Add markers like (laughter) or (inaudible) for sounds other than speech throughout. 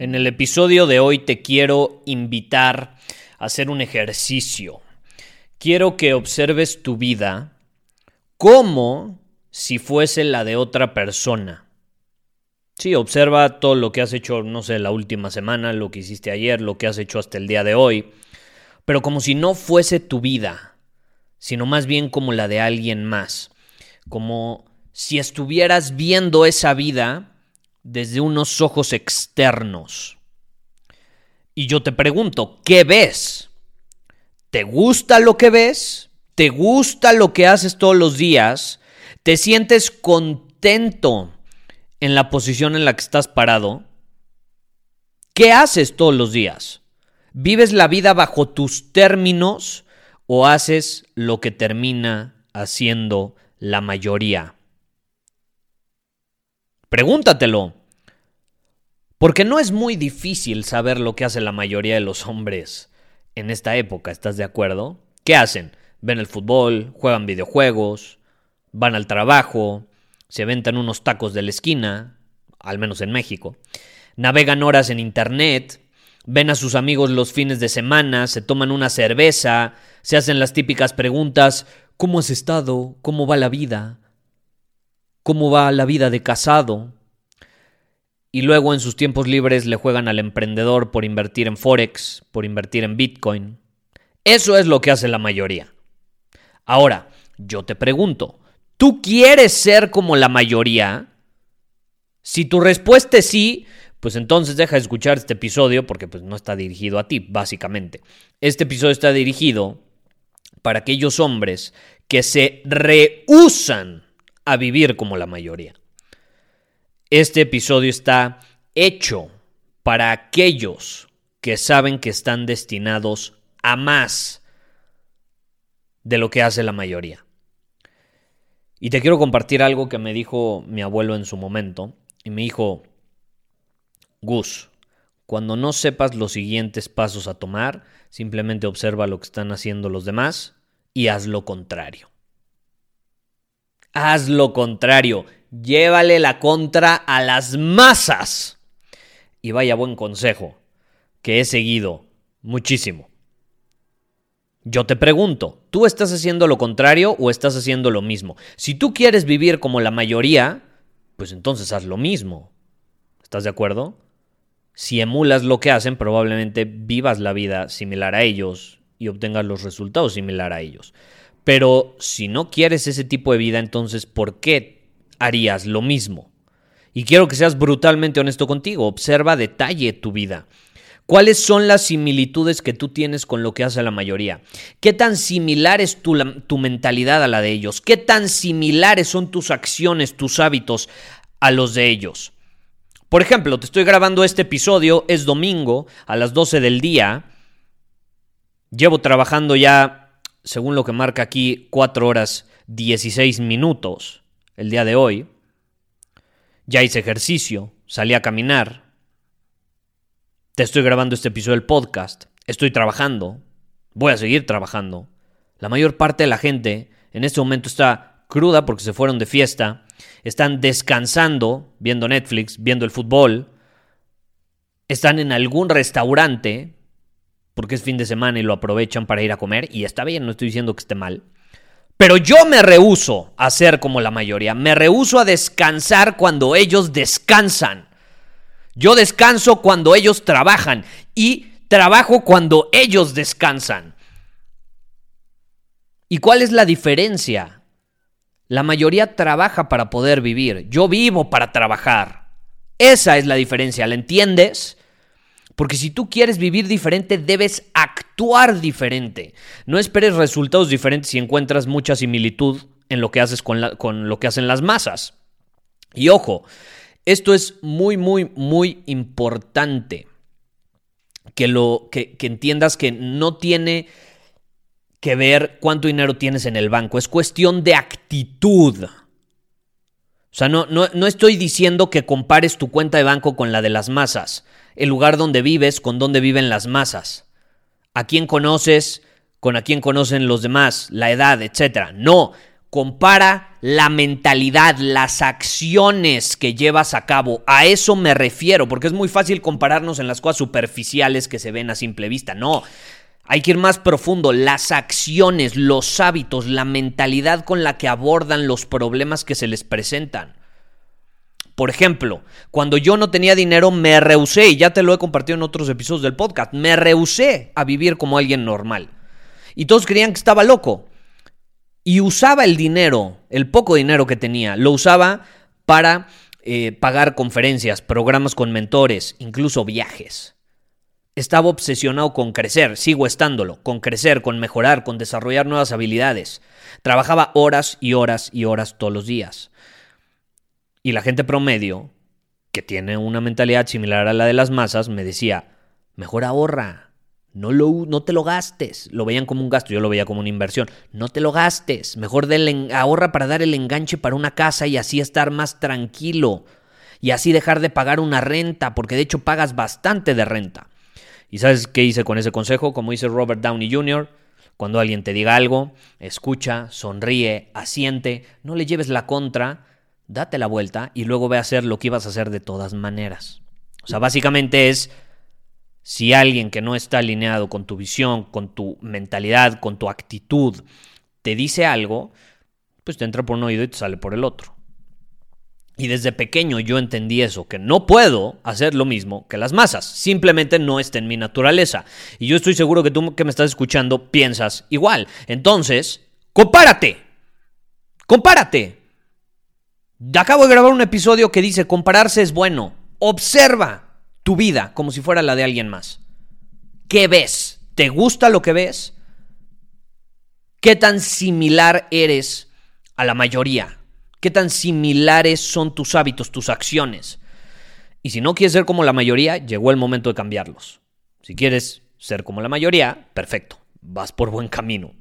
En el episodio de hoy te quiero invitar a hacer un ejercicio. Quiero que observes tu vida como si fuese la de otra persona. Sí, observa todo lo que has hecho, no sé, la última semana, lo que hiciste ayer, lo que has hecho hasta el día de hoy, pero como si no fuese tu vida, sino más bien como la de alguien más, como si estuvieras viendo esa vida desde unos ojos externos. Y yo te pregunto, ¿qué ves? ¿Te gusta lo que ves? ¿Te gusta lo que haces todos los días? ¿Te sientes contento en la posición en la que estás parado? ¿Qué haces todos los días? ¿Vives la vida bajo tus términos o haces lo que termina haciendo la mayoría? Pregúntatelo. Porque no es muy difícil saber lo que hace la mayoría de los hombres en esta época, ¿estás de acuerdo? ¿Qué hacen? Ven el fútbol, juegan videojuegos, van al trabajo, se aventan unos tacos de la esquina, al menos en México, navegan horas en internet, ven a sus amigos los fines de semana, se toman una cerveza, se hacen las típicas preguntas, ¿cómo has estado? ¿Cómo va la vida? cómo va la vida de casado. Y luego en sus tiempos libres le juegan al emprendedor por invertir en Forex, por invertir en Bitcoin. Eso es lo que hace la mayoría. Ahora, yo te pregunto, ¿tú quieres ser como la mayoría? Si tu respuesta es sí, pues entonces deja de escuchar este episodio porque pues, no está dirigido a ti, básicamente. Este episodio está dirigido para aquellos hombres que se rehusan a vivir como la mayoría. Este episodio está hecho para aquellos que saben que están destinados a más de lo que hace la mayoría. Y te quiero compartir algo que me dijo mi abuelo en su momento. Y me dijo, Gus, cuando no sepas los siguientes pasos a tomar, simplemente observa lo que están haciendo los demás y haz lo contrario. Haz lo contrario, llévale la contra a las masas. Y vaya buen consejo, que he seguido muchísimo. Yo te pregunto, ¿tú estás haciendo lo contrario o estás haciendo lo mismo? Si tú quieres vivir como la mayoría, pues entonces haz lo mismo. ¿Estás de acuerdo? Si emulas lo que hacen, probablemente vivas la vida similar a ellos y obtengas los resultados similar a ellos. Pero si no quieres ese tipo de vida, entonces ¿por qué harías lo mismo? Y quiero que seas brutalmente honesto contigo. Observa detalle tu vida. ¿Cuáles son las similitudes que tú tienes con lo que hace la mayoría? ¿Qué tan similar es tu, tu, mentalidad a la de ellos? ¿Qué tan similares son tus acciones, tus hábitos a los de ellos? Por ejemplo, te estoy grabando este episodio, es domingo a las 12 del día. Llevo trabajando ya según lo que marca aquí, 4 horas 16 minutos el día de hoy. Ya hice ejercicio, salí a caminar. Te estoy grabando este episodio del podcast. Estoy trabajando. Voy a seguir trabajando. La mayor parte de la gente en este momento está cruda porque se fueron de fiesta. Están descansando, viendo Netflix, viendo el fútbol. Están en algún restaurante porque es fin de semana y lo aprovechan para ir a comer, y está bien, no estoy diciendo que esté mal. Pero yo me rehuso a ser como la mayoría, me rehuso a descansar cuando ellos descansan. Yo descanso cuando ellos trabajan y Trabajo cuando ellos descansan. ¿Y cuál es la diferencia? La mayoría trabaja para poder vivir. Yo vivo para trabajar. Esa es la diferencia, ¿la entiendes? Porque si tú quieres vivir diferente, debes actuar diferente. No esperes resultados diferentes si encuentras mucha similitud en lo que haces con, lo que hacen las masas. Y ojo, esto es muy, muy, muy importante. Que, lo, que, que entiendas que no tiene que ver cuánto dinero tienes en el banco. Es cuestión de actitud. O sea, no, no, no, estoy diciendo que compares tu cuenta de banco con la de las masas, el lugar donde vives con donde viven las masas, a quién conoces con a quién conocen los demás, la edad, etc. No, compara la mentalidad, las acciones que llevas a cabo. A eso me refiero, porque es muy fácil compararnos en las cosas superficiales que se ven a simple vista. No, hay que ir más profundo, las acciones, los hábitos, la mentalidad con la que abordan los problemas que se les presentan. Por ejemplo, cuando yo no tenía dinero me rehusé, y ya te lo he compartido en otros episodios del podcast, me rehusé a vivir como alguien normal. Y todos creían que estaba loco. Y usaba el dinero, el poco dinero que tenía, lo usaba para eh, pagar conferencias, programas con mentores, incluso viajes. Estaba obsesionado con crecer, sigo estándolo, con crecer, con mejorar, con desarrollar nuevas habilidades. Trabajaba horas y horas y horas todos los días. Y la gente promedio, que tiene una mentalidad similar a la de las masas, me decía, mejor ahorra, no, lo, no te lo gastes. Lo veían como un gasto, yo lo veía como una inversión. No te lo gastes, mejor ahorra para dar el enganche para una casa y así estar más tranquilo. Y así dejar de pagar una renta, porque de hecho pagas bastante de renta. ¿Y sabes qué hice con ese consejo? Como dice Robert Downey Jr., cuando alguien te diga algo, escucha, sonríe, asiente, no le lleves la contra, date la vuelta y luego ve a hacer lo que ibas a hacer de todas maneras. O sea, básicamente es, si alguien que no está alineado con tu visión, con tu mentalidad, con tu actitud, te dice algo, pues te entra por un oído y te sale por el otro. Y desde pequeño yo entendí eso, que no puedo hacer lo mismo que las masas, simplemente no está en mi naturaleza. Y yo estoy seguro que tú que me estás escuchando piensas igual. Entonces, compárate. Compárate. Acabo de grabar un episodio que dice, compararse es bueno. Observa tu vida como si fuera la de alguien más. ¿Qué ves? ¿Te gusta lo que ves? ¿Qué tan similar eres a la mayoría? ¿Qué tan similares son tus hábitos, tus acciones? Y si no quieres ser como la mayoría, llegó el momento de cambiarlos. Si quieres ser como la mayoría, perfecto, vas por buen camino.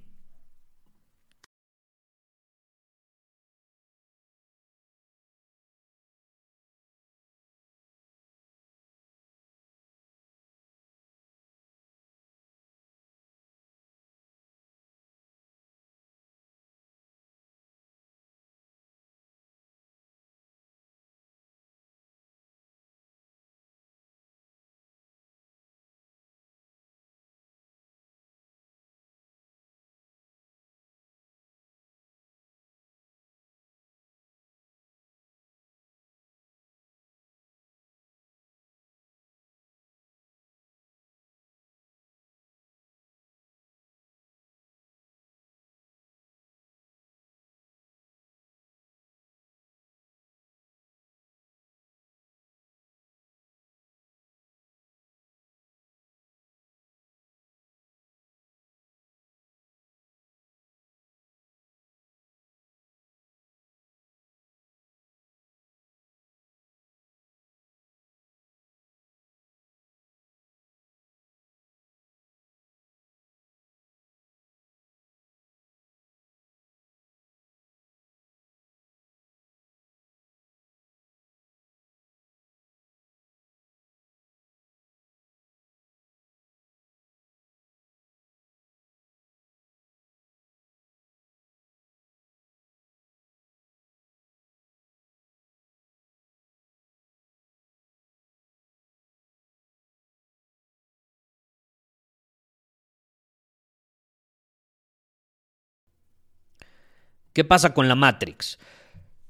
¿Qué pasa con la Matrix?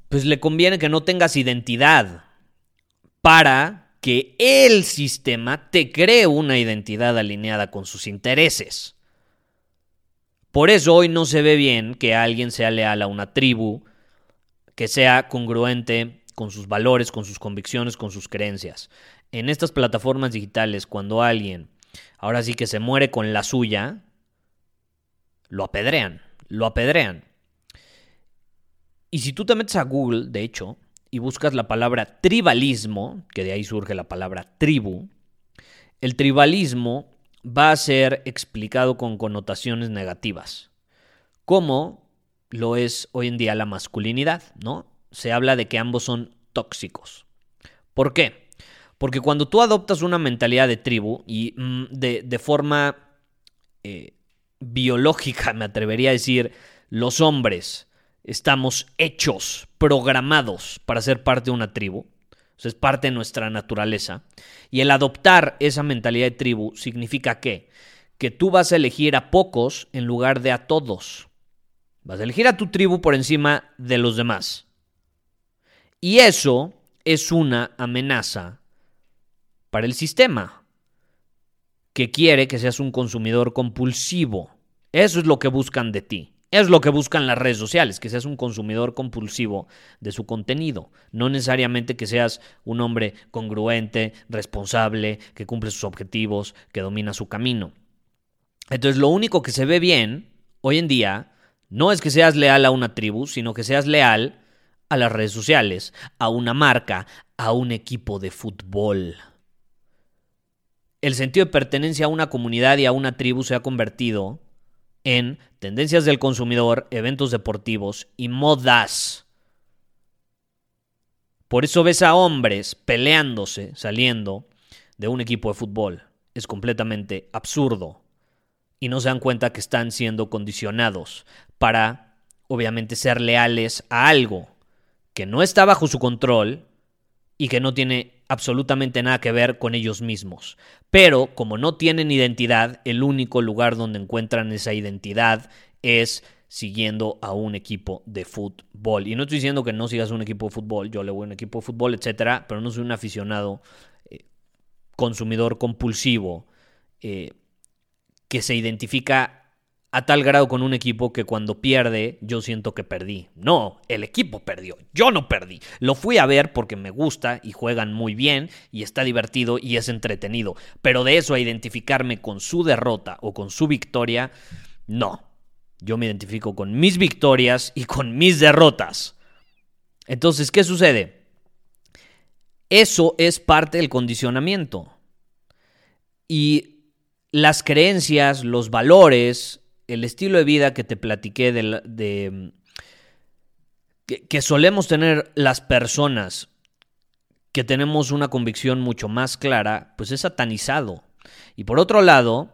Pues le conviene que no tengas identidad para que el sistema te cree una identidad alineada con sus intereses. Por eso hoy no se ve bien que alguien sea leal a una tribu, que sea congruente con sus valores, con sus convicciones, con sus creencias. En estas plataformas digitales, cuando alguien ahora sí que se muere con la suya, lo apedrean, lo apedrean. Y si tú te metes a Google, de hecho, y buscas la palabra tribalismo, que de ahí surge la palabra tribu, el tribalismo va a ser explicado con connotaciones negativas, como lo es hoy en día la masculinidad, ¿no? Se habla de que ambos son tóxicos. ¿Por qué? Porque cuando tú adoptas una mentalidad de tribu y mm, de, forma eh, biológica, (laughs) me atrevería a decir, los hombres estamos hechos, programados para ser parte de una tribu. es parte de nuestra naturaleza. Y el adoptar esa mentalidad de tribu significa que, que tú vas a elegir a pocos en lugar de a todos. Vas a elegir a tu tribu por encima de los demás. Y eso es una amenaza para el sistema, que quiere que seas un consumidor compulsivo. Eso es lo que buscan de ti. Es lo que buscan las redes sociales, que seas un consumidor compulsivo de su contenido. No necesariamente que seas un hombre congruente, responsable, que cumple sus objetivos, que domina su camino. Entonces lo único que se ve bien hoy en día no es que seas leal a una tribu, sino que seas leal a las redes sociales, a una marca, a un equipo de fútbol. El sentido de pertenencia a una comunidad y a una tribu se ha convertido en tendencias del consumidor, eventos deportivos y modas. Por eso ves a hombres peleándose, saliendo de un equipo de fútbol. Es completamente absurdo. Y no se dan cuenta que están siendo condicionados para, obviamente, ser leales a algo que no está bajo su control y que no tiene absolutamente nada que ver con ellos mismos. Pero como no tienen identidad, el único lugar donde encuentran esa identidad es siguiendo a un equipo de fútbol. Y no estoy diciendo que no sigas un equipo de fútbol, yo le voy a un equipo de fútbol, etcétera, pero no soy un aficionado eh, consumidor compulsivo eh, que se identifica a tal grado con un equipo que cuando pierde yo siento que perdí. No, el equipo perdió, yo no perdí. Lo fui a ver porque me gusta y juegan muy bien y está divertido y es entretenido. Pero de eso a identificarme con su derrota o con su victoria, no. Yo me identifico con mis victorias y con mis derrotas. Entonces, ¿qué sucede? Eso es parte del condicionamiento. Y las creencias, los valores, el estilo de vida que te platiqué de, que, solemos tener las personas que tenemos una convicción mucho más clara, pues es satanizado. Y por otro lado,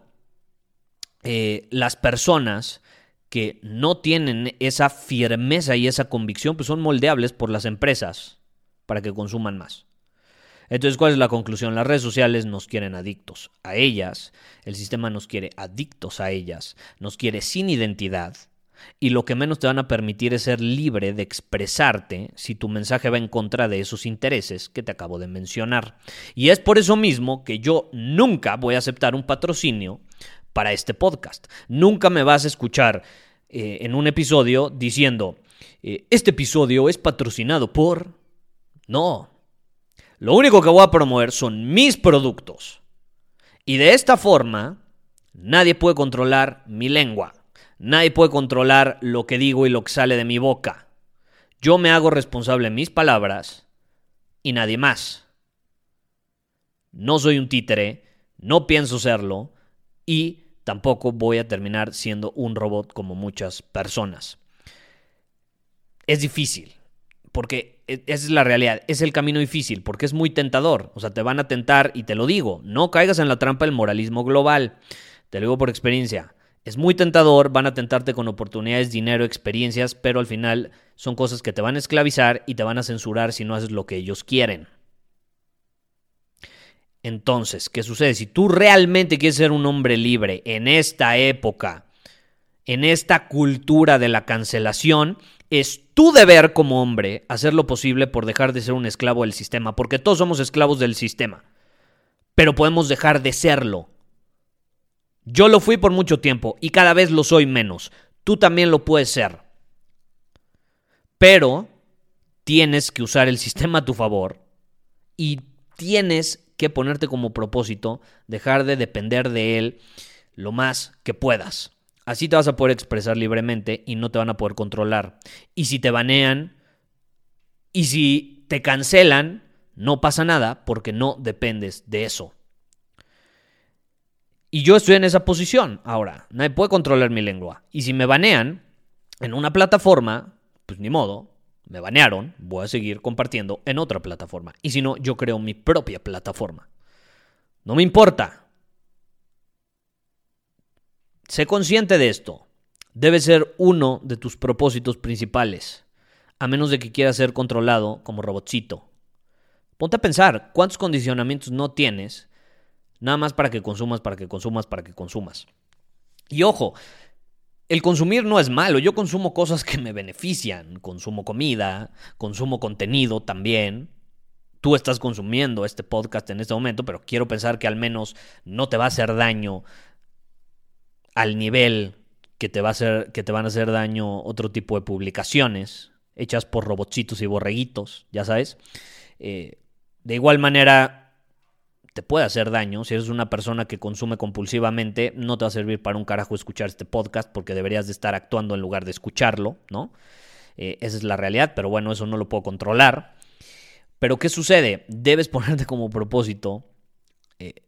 eh, las personas que no tienen esa firmeza y esa convicción, pues son moldeables por las empresas para que consuman más. Entonces, ¿cuál es la conclusión? Las redes sociales nos quieren adictos a ellas, el sistema nos quiere adictos a ellas, nos quiere sin identidad, y lo que menos te van a permitir es ser libre de expresarte si tu mensaje va en contra de esos intereses que te acabo de mencionar. Y es por eso mismo que yo nunca voy a aceptar un patrocinio para este podcast. Nunca me vas a escuchar eh, en un episodio diciendo, eh, este episodio es patrocinado por... No, lo único que voy a promover son mis productos. Y de esta forma, nadie puede controlar mi lengua. Nadie puede controlar lo que digo y lo que sale de mi boca. Yo me hago responsable de mis palabras y nadie más. No soy un títere, no pienso serlo y tampoco voy a terminar siendo un robot como muchas personas. Es difícil, porque e, esa es la realidad, es el camino difícil, porque es muy tentador, o sea, te van a tentar y te lo digo, no caigas en la trampa del moralismo global, te lo digo por experiencia, es muy tentador, van a tentarte con oportunidades, dinero, experiencias, pero al final son cosas que te van a esclavizar y te van a censurar si no haces lo que ellos quieren. Entonces, ¿qué sucede? Si tú realmente quieres ser un hombre libre en esta época, en esta cultura de la cancelación, es tu deber como hombre hacer lo posible por dejar de ser un esclavo del sistema, porque todos somos esclavos del sistema, pero podemos dejar de serlo. Yo lo fui por mucho tiempo y cada vez lo soy menos. Tú también lo puedes ser. Pero tienes que usar el sistema a tu favor y tienes que ponerte como propósito dejar de depender de él lo más que puedas. Así te vas a poder expresar libremente y no te van a poder controlar. Y si te banean y si te cancelan, no pasa nada porque no dependes de eso. Y yo estoy en esa posición ahora. Nadie puede controlar mi lengua. Y si me banean en una plataforma, pues ni modo, me banearon, voy a seguir compartiendo en otra plataforma. Y si no, yo creo mi propia plataforma. No me importa. Sé consciente de esto. Debe ser uno de tus propósitos principales, a menos de que quieras ser controlado como robotcito. Ponte a pensar cuántos condicionamientos no tienes, nada más para que consumas, para que consumas, para que consumas. Y ojo, el consumir no es malo, yo consumo cosas que me benefician, consumo comida, consumo contenido también. Tú estás consumiendo este podcast en este momento, pero quiero pensar que al menos no te va a hacer daño al nivel que te, va a hacer, que te van a hacer daño otro tipo de publicaciones hechas por robotcitos y borreguitos, ya sabes. Eh, de igual manera, te puede hacer daño. Si eres una persona que consume compulsivamente, no te va a servir para un carajo escuchar este podcast porque deberías de estar actuando en lugar de escucharlo, ¿no? Eh, esa es la realidad, pero bueno, eso no lo puedo controlar. Pero ¿qué sucede? Debes (laughs) ponerte como propósito eh,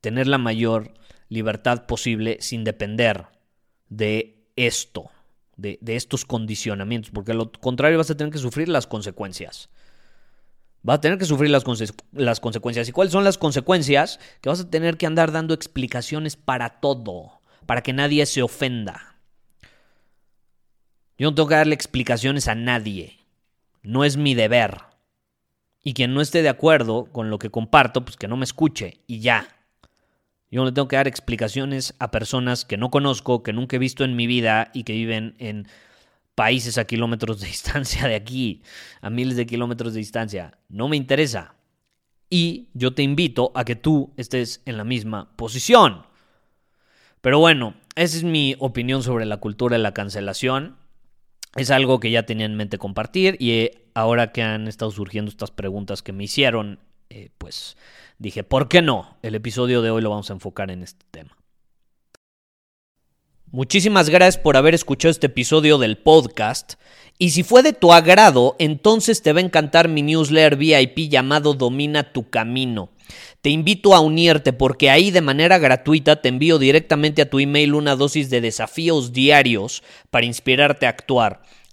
tener la mayor libertad posible sin depender de esto, de, de estos condicionamientos, porque lo contrario vas a tener que sufrir las consecuencias vas a tener que sufrir las, las, consecuencias. ¿Y cuáles son las consecuencias? Que vas a tener que andar dando explicaciones para todo, para que nadie se ofenda. Yo no tengo que darle explicaciones a nadie. No es mi deber. Y quien no esté de acuerdo con lo que comparto, pues que no me escuche y ya. Yo no tengo que dar explicaciones a personas que no conozco, que nunca he visto en mi vida y que viven en países a kilómetros de (laughs) distancia de aquí, a miles de kilómetros de distancia. No me interesa. Y yo te invito a que tú estés en la misma posición. Pero bueno, esa es mi opinión sobre la cultura de la cancelación. Es algo que ya tenía en mente compartir y eh, ahora que han estado surgiendo estas preguntas que me hicieron, eh, pues dije, ¿por qué no? El episodio de hoy lo vamos a enfocar en este tema. Muchísimas gracias por haber escuchado este episodio del podcast. Y si fue de tu agrado, entonces te va a encantar mi newsletter VIP llamado Domina tu Camino. Te invito a unirte porque ahí de manera gratuita te envío directamente a tu email una dosis de desafíos diarios para inspirarte a actuar.